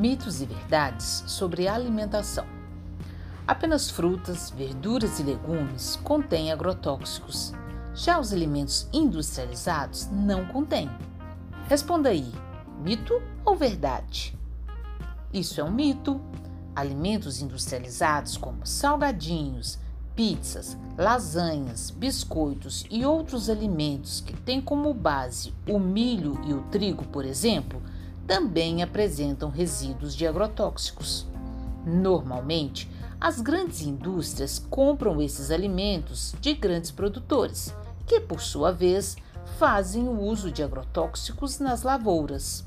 Mitos e verdades sobre alimentação. Apenas frutas, verduras e legumes contêm agrotóxicos. Já os alimentos industrializados não contêm. Responda aí: mito ou verdade? Isso é um mito. Alimentos industrializados como salgadinhos, pizzas, lasanhas, biscoitos e outros alimentos que têm como base o milho e o trigo, por exemplo, também apresentam resíduos de agrotóxicos. Normalmente, as grandes indústrias compram esses alimentos de grandes produtores, que por sua vez fazem o uso de agrotóxicos nas lavouras.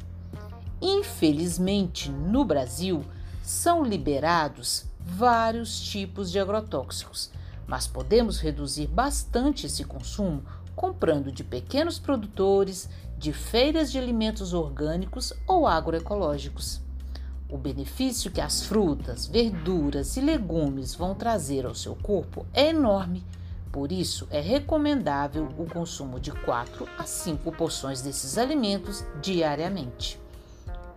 Infelizmente, no Brasil, são liberados vários tipos de agrotóxicos, mas podemos reduzir bastante esse consumo comprando de pequenos produtores, de feiras de alimentos orgânicos ou agroecológicos. O benefício que as frutas, verduras e legumes vão trazer ao seu corpo é enorme. Por isso, é recomendável o consumo de 4 a 5 porções desses alimentos diariamente.